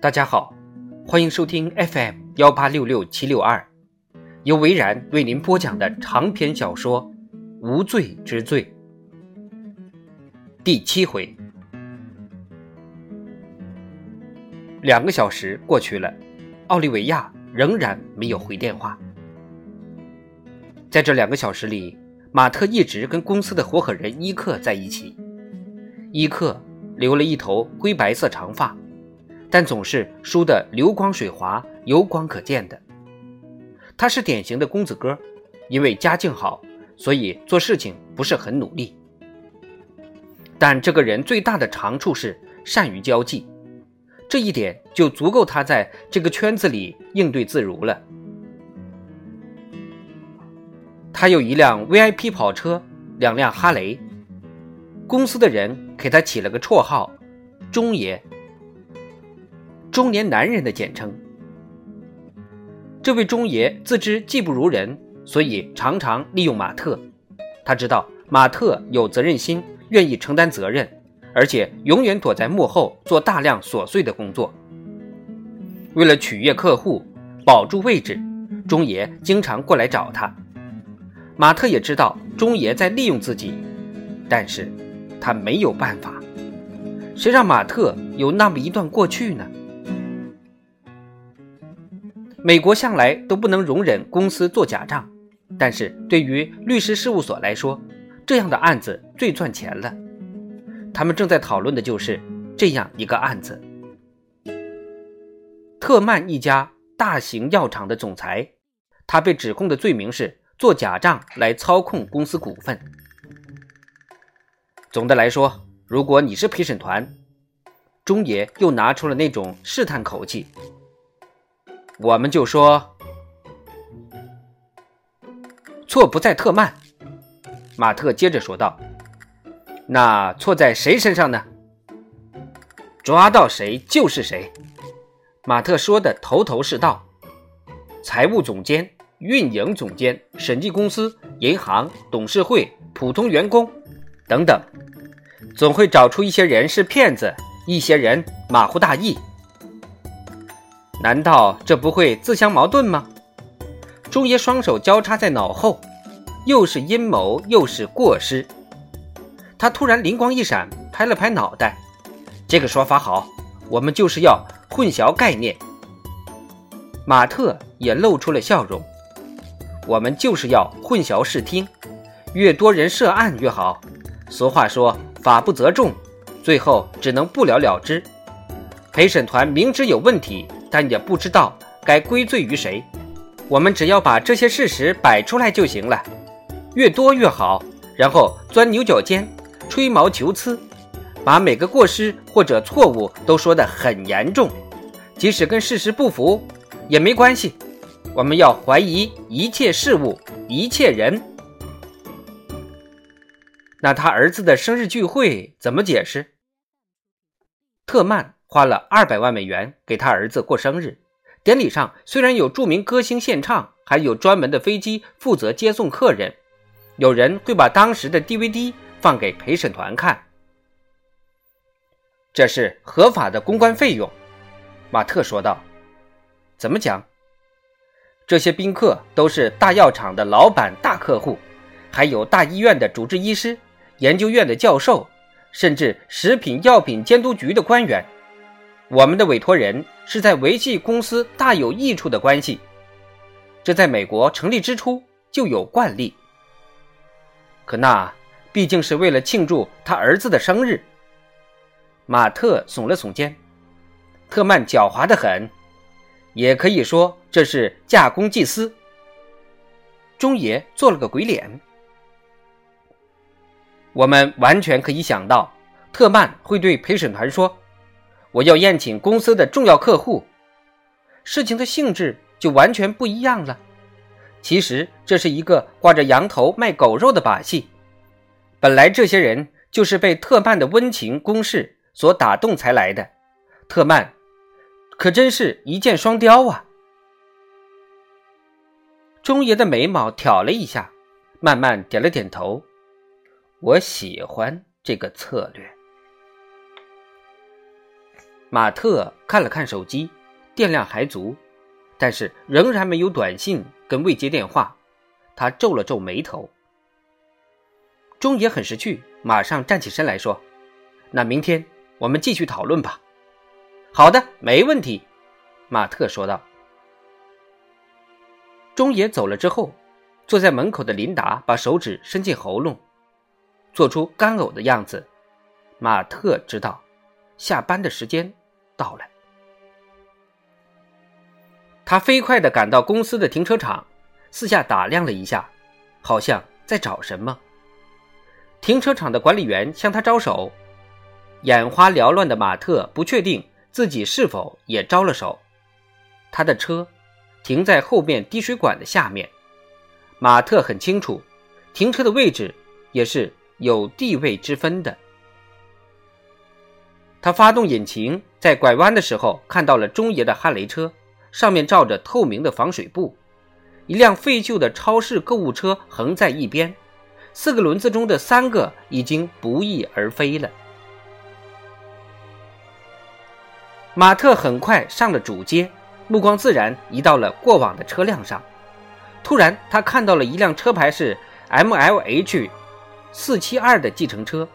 大家好，欢迎收听 FM 幺八六六七六二，由维然为您播讲的长篇小说《无罪之罪》第七回。两个小时过去了，奥利维亚仍然没有回电话。在这两个小时里，马特一直跟公司的合伙人伊克在一起。伊克留了一头灰白色长发。但总是输得流光水滑、油光可见的。他是典型的公子哥，因为家境好，所以做事情不是很努力。但这个人最大的长处是善于交际，这一点就足够他在这个圈子里应对自如了。他有一辆 VIP 跑车，两辆哈雷。公司的人给他起了个绰号“钟爷”。中年男人的简称。这位中爷自知技不如人，所以常常利用马特。他知道马特有责任心，愿意承担责任，而且永远躲在幕后做大量琐碎的工作。为了取悦客户，保住位置，中爷经常过来找他。马特也知道中爷在利用自己，但是他没有办法。谁让马特有那么一段过去呢？美国向来都不能容忍公司做假账，但是对于律师事务所来说，这样的案子最赚钱了。他们正在讨论的就是这样一个案子：特曼一家大型药厂的总裁，他被指控的罪名是做假账来操控公司股份。总的来说，如果你是陪审团，中爷又拿出了那种试探口气。我们就说错不在特曼，马特接着说道：“那错在谁身上呢？抓到谁就是谁。”马特说的头头是道。财务总监、运营总监、审计公司、银行、董事会、普通员工等等，总会找出一些人是骗子，一些人马虎大意。难道这不会自相矛盾吗？中爷双手交叉在脑后，又是阴谋又是过失。他突然灵光一闪，拍了拍脑袋：“这个说法好，我们就是要混淆概念。”马特也露出了笑容：“我们就是要混淆视听，越多人涉案越好。俗话说，法不责众，最后只能不了了之。陪审团明知有问题。”但也不知道该归罪于谁，我们只要把这些事实摆出来就行了，越多越好。然后钻牛角尖，吹毛求疵，把每个过失或者错误都说得很严重，即使跟事实不符也没关系。我们要怀疑一切事物、一切人。那他儿子的生日聚会怎么解释？特曼。花了二百万美元给他儿子过生日，典礼上虽然有著名歌星献唱，还有专门的飞机负责接送客人，有人会把当时的 DVD 放给陪审团看，这是合法的公关费用。马特说道：“怎么讲？这些宾客都是大药厂的老板、大客户，还有大医院的主治医师、研究院的教授，甚至食品药品监督局的官员。”我们的委托人是在维系公司大有益处的关系，这在美国成立之初就有惯例。可那毕竟是为了庆祝他儿子的生日。马特耸了耸肩，特曼狡猾的很，也可以说这是假公济私。中爷做了个鬼脸。我们完全可以想到，特曼会对陪审团说。我要宴请公司的重要客户，事情的性质就完全不一样了。其实这是一个挂着羊头卖狗肉的把戏。本来这些人就是被特曼的温情攻势所打动才来的。特曼可真是一箭双雕啊！钟爷的眉毛挑了一下，慢慢点了点头。我喜欢这个策略。马特看了看手机，电量还足，但是仍然没有短信跟未接电话。他皱了皱眉头。中野很识趣，马上站起身来说：“那明天我们继续讨论吧。”“好的，没问题。”马特说道。中野走了之后，坐在门口的琳达把手指伸进喉咙，做出干呕的样子。马特知道，下班的时间到了。他飞快地赶到公司的停车场，四下打量了一下，好像在找什么。停车场的管理员向他招手，眼花缭乱的马特不确定自己是否也招了手。他的车停在后面滴水管的下面，马特很清楚，停车的位置也是有地位之分的。他发动引擎，在拐弯的时候看到了中爷的哈雷车，上面罩着透明的防水布，一辆废旧的超市购物车横在一边。四个轮子中的三个已经不翼而飞了。马特很快上了主街，目光自然移到了过往的车辆上。突然，他看到了一辆车牌是 MLH 四七二的计程车，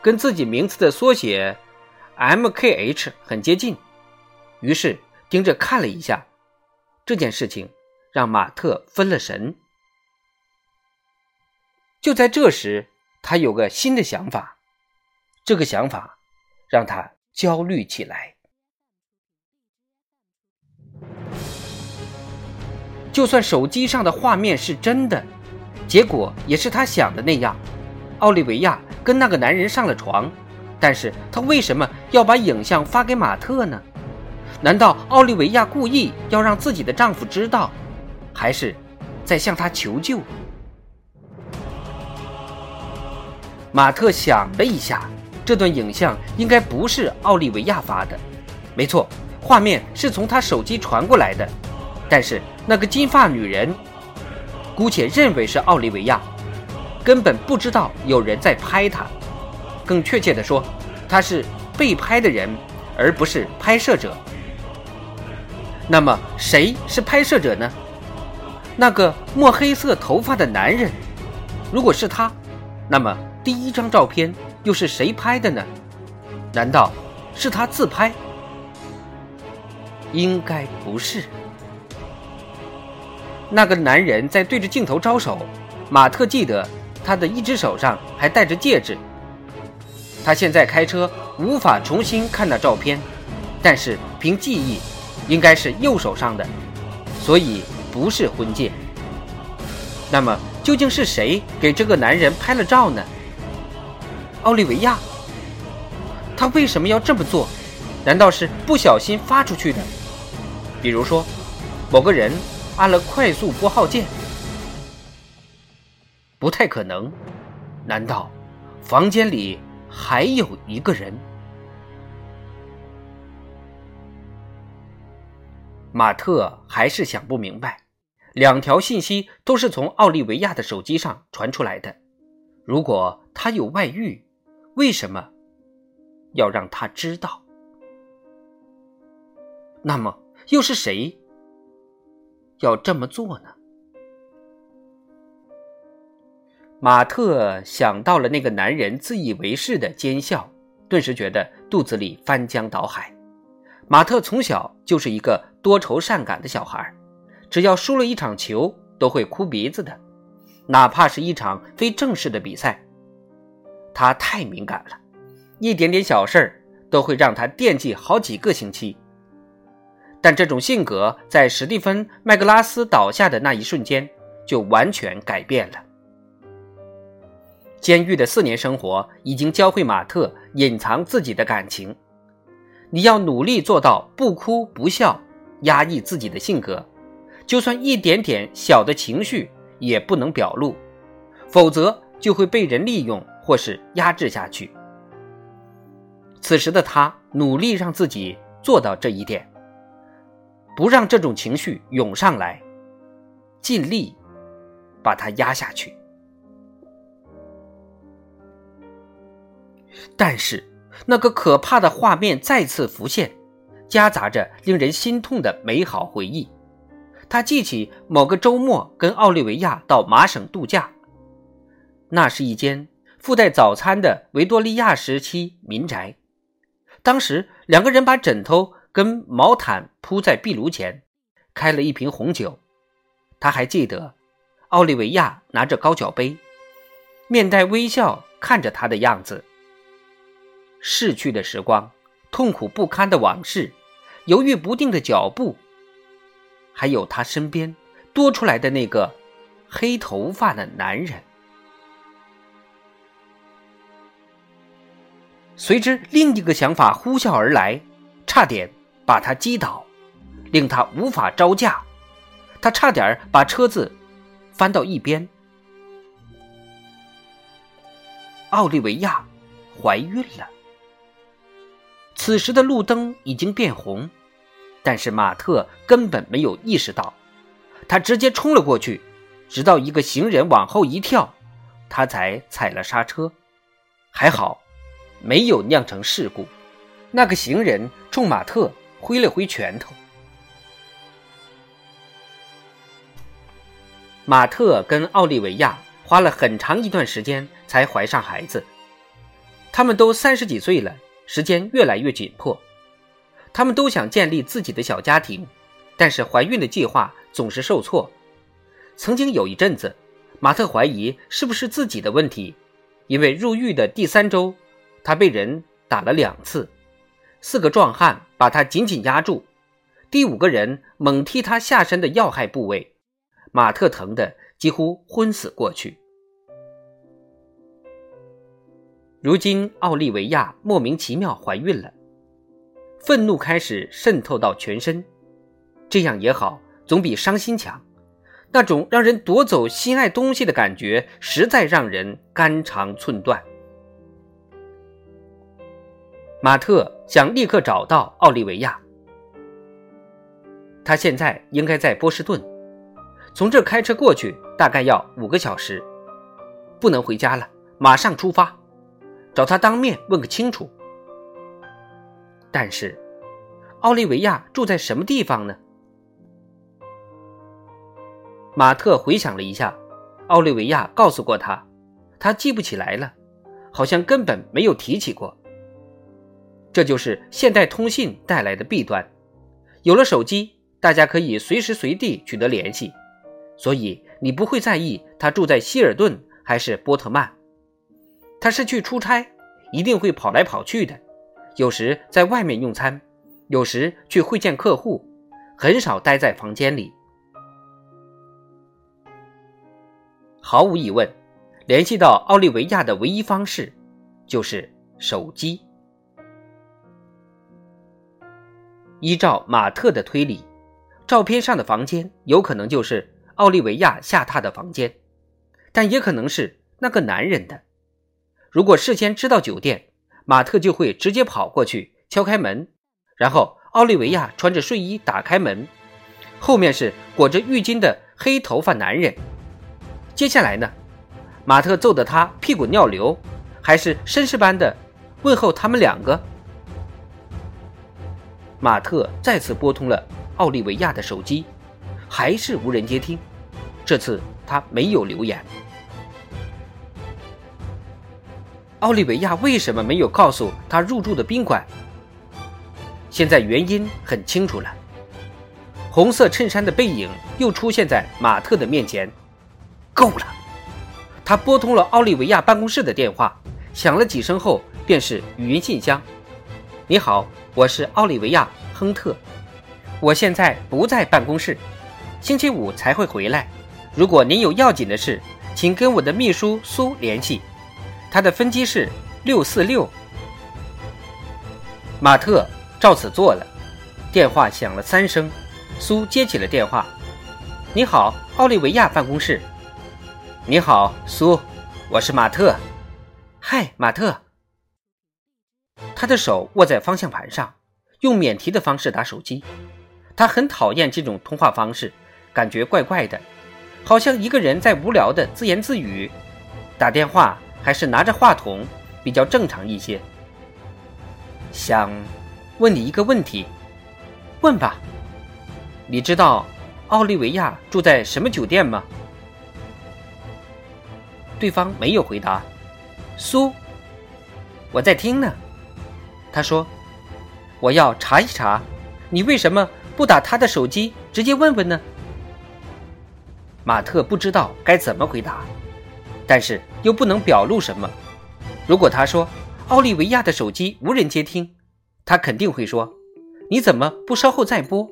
跟自己名字的缩写 MKH 很接近。于是盯着看了一下，这件事情让马特分了神。就在这时，他有个新的想法，这个想法让他焦虑起来。就算手机上的画面是真的，结果也是他想的那样，奥利维亚跟那个男人上了床，但是他为什么要把影像发给马特呢？难道奥利维亚故意要让自己的丈夫知道，还是在向他求救？马特想了一下，这段影像应该不是奥利维亚发的。没错，画面是从他手机传过来的。但是那个金发女人，姑且认为是奥利维亚，根本不知道有人在拍她。更确切的说，他是被拍的人，而不是拍摄者。那么谁是拍摄者呢？那个墨黑色头发的男人，如果是他，那么。第一张照片又是谁拍的呢？难道是他自拍？应该不是。那个男人在对着镜头招手，马特记得他的一只手上还戴着戒指。他现在开车无法重新看那照片，但是凭记忆，应该是右手上的，所以不是婚戒。那么究竟是谁给这个男人拍了照呢？奥利维亚，他为什么要这么做？难道是不小心发出去的？比如说，某个人按了快速拨号键？不太可能。难道房间里还有一个人？马特还是想不明白。两条信息都是从奥利维亚的手机上传出来的。如果他有外遇？为什么要让他知道？那么又是谁要这么做呢？马特想到了那个男人自以为是的奸笑，顿时觉得肚子里翻江倒海。马特从小就是一个多愁善感的小孩，只要输了一场球都会哭鼻子的，哪怕是一场非正式的比赛。他太敏感了，一点点小事儿都会让他惦记好几个星期。但这种性格在史蒂芬·麦格拉斯倒下的那一瞬间就完全改变了。监狱的四年生活已经教会马特隐藏自己的感情。你要努力做到不哭不笑，压抑自己的性格，就算一点点小的情绪也不能表露，否则就会被人利用。或是压制下去。此时的他努力让自己做到这一点，不让这种情绪涌上来，尽力把它压下去。但是那个可怕的画面再次浮现，夹杂着令人心痛的美好回忆。他记起某个周末跟奥利维亚到麻省度假，那是一间附带早餐的维多利亚时期民宅。当时两个人把枕头跟毛毯铺在壁炉前，开了一瓶红酒。他还记得，奥利维亚拿着高脚杯，面带微笑看着他的样子。逝去的时光，痛苦不堪的往事，犹豫不定的脚步，还有他身边多出来的那个黑头发的男人。随之，另一个想法呼啸而来，差点把他击倒，令他无法招架。他差点把车子翻到一边。奥利维亚怀孕了。此时的路灯已经变红，但是马特根本没有意识到，他直接冲了过去，直到一个行人往后一跳，他才踩了刹车。还好，没有酿成事故。那个行人冲马特挥了挥拳头。马特跟奥利维亚花了很长一段时间才怀上孩子，他们都三十几岁了。时间越来越紧迫，他们都想建立自己的小家庭，但是怀孕的计划总是受挫。曾经有一阵子，马特怀疑是不是自己的问题，因为入狱的第三周，他被人打了两次，四个壮汉把他紧紧压住，第五个人猛踢他下身的要害部位，马特疼得几乎昏死过去。如今，奥利维亚莫名其妙怀孕了，愤怒开始渗透到全身。这样也好，总比伤心强。那种让人夺走心爱东西的感觉，实在让人肝肠寸断。马特想立刻找到奥利维亚，他现在应该在波士顿，从这开车过去大概要五个小时，不能回家了，马上出发。找他当面问个清楚。但是，奥利维亚住在什么地方呢？马特回想了一下，奥利维亚告诉过他，他记不起来了，好像根本没有提起过。这就是现代通信带来的弊端。有了手机，大家可以随时随地取得联系，所以你不会在意他住在希尔顿还是波特曼。他是去出差，一定会跑来跑去的，有时在外面用餐，有时去会见客户，很少待在房间里。毫无疑问，联系到奥利维亚的唯一方式就是手机。依照马特的推理，照片上的房间有可能就是奥利维亚下榻的房间，但也可能是那个男人的。如果事先知道酒店，马特就会直接跑过去敲开门，然后奥利维亚穿着睡衣打开门，后面是裹着浴巾的黑头发男人。接下来呢，马特揍得他屁滚尿流，还是绅士般的问候他们两个。马特再次拨通了奥利维亚的手机，还是无人接听。这次他没有留言。奥利维亚为什么没有告诉他入住的宾馆？现在原因很清楚了。红色衬衫的背影又出现在马特的面前。够了！他拨通了奥利维亚办公室的电话，响了几声后，便是语音信箱：“你好，我是奥利维亚·亨特，我现在不在办公室，星期五才会回来。如果您有要紧的事，请跟我的秘书苏联系。”他的分机是六四六。马特照此做了。电话响了三声，苏接起了电话：“你好，奥利维亚办公室。”“你好，苏，我是马特。”“嗨，马特。”他的手握在方向盘上，用免提的方式打手机。他很讨厌这种通话方式，感觉怪怪的，好像一个人在无聊的自言自语。打电话。还是拿着话筒比较正常一些。想问你一个问题，问吧。你知道奥利维亚住在什么酒店吗？对方没有回答。苏，我在听呢。他说：“我要查一查，你为什么不打他的手机直接问问呢？”马特不知道该怎么回答，但是又不能表露什么。如果他说奥利维亚的手机无人接听，他肯定会说：“你怎么不稍后再拨？”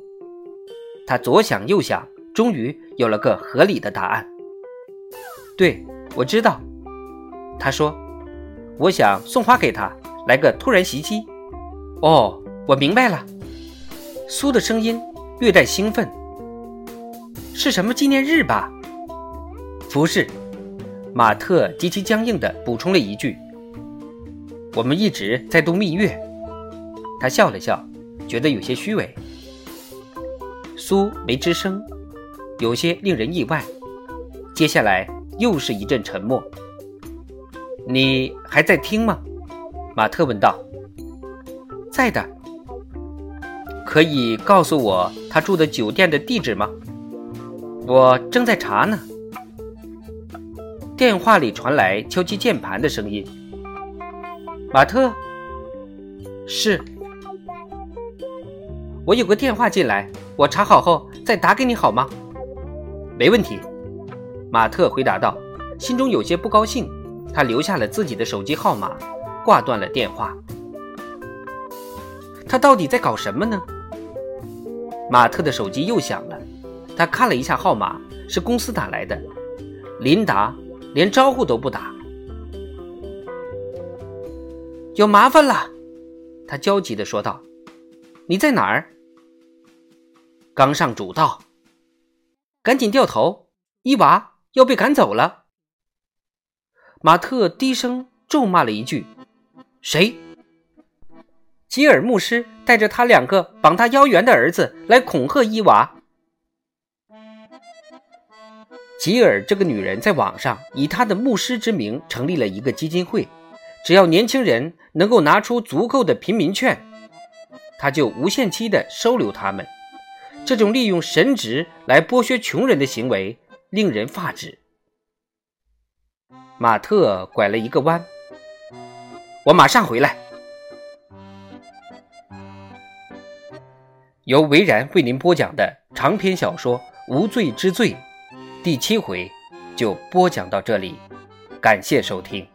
他左想右想，终于有了个合理的答案。对，我知道。他说：“我想送花给他，来个突然袭击。”哦，我明白了。苏的声音略带兴奋。是什么纪念日吧？不是。马特极其僵硬地补充了一句：“我们一直在度蜜月。”他笑了笑，觉得有些虚伪。苏没吱声，有些令人意外。接下来又是一阵沉默。你还在听吗？马特问道。在的。可以告诉我他住的酒店的地址吗？我正在查呢。电话里传来敲击键盘的声音。马特，是。我有个电话进来。我查好后再打给你好吗？没问题，马特回答道，心中有些不高兴。他留下了自己的手机号码，挂断了电话。他到底在搞什么呢？马特的手机又响了，他看了一下号码，是公司打来的。琳达连招呼都不打，有麻烦了，他焦急的说道：“你在哪儿？”刚上主道，赶紧掉头！伊娃要被赶走了。马特低声咒骂了一句：“谁？”吉尔牧师带着他两个绑他腰圆的儿子来恐吓伊娃。吉尔这个女人在网上以她的牧师之名成立了一个基金会，只要年轻人能够拿出足够的贫民券，她就无限期的收留他们。这种利用神职来剥削穷人的行为令人发指。马特拐了一个弯，我马上回来。由维然为您播讲的长篇小说《无罪之罪》第七回就播讲到这里，感谢收听。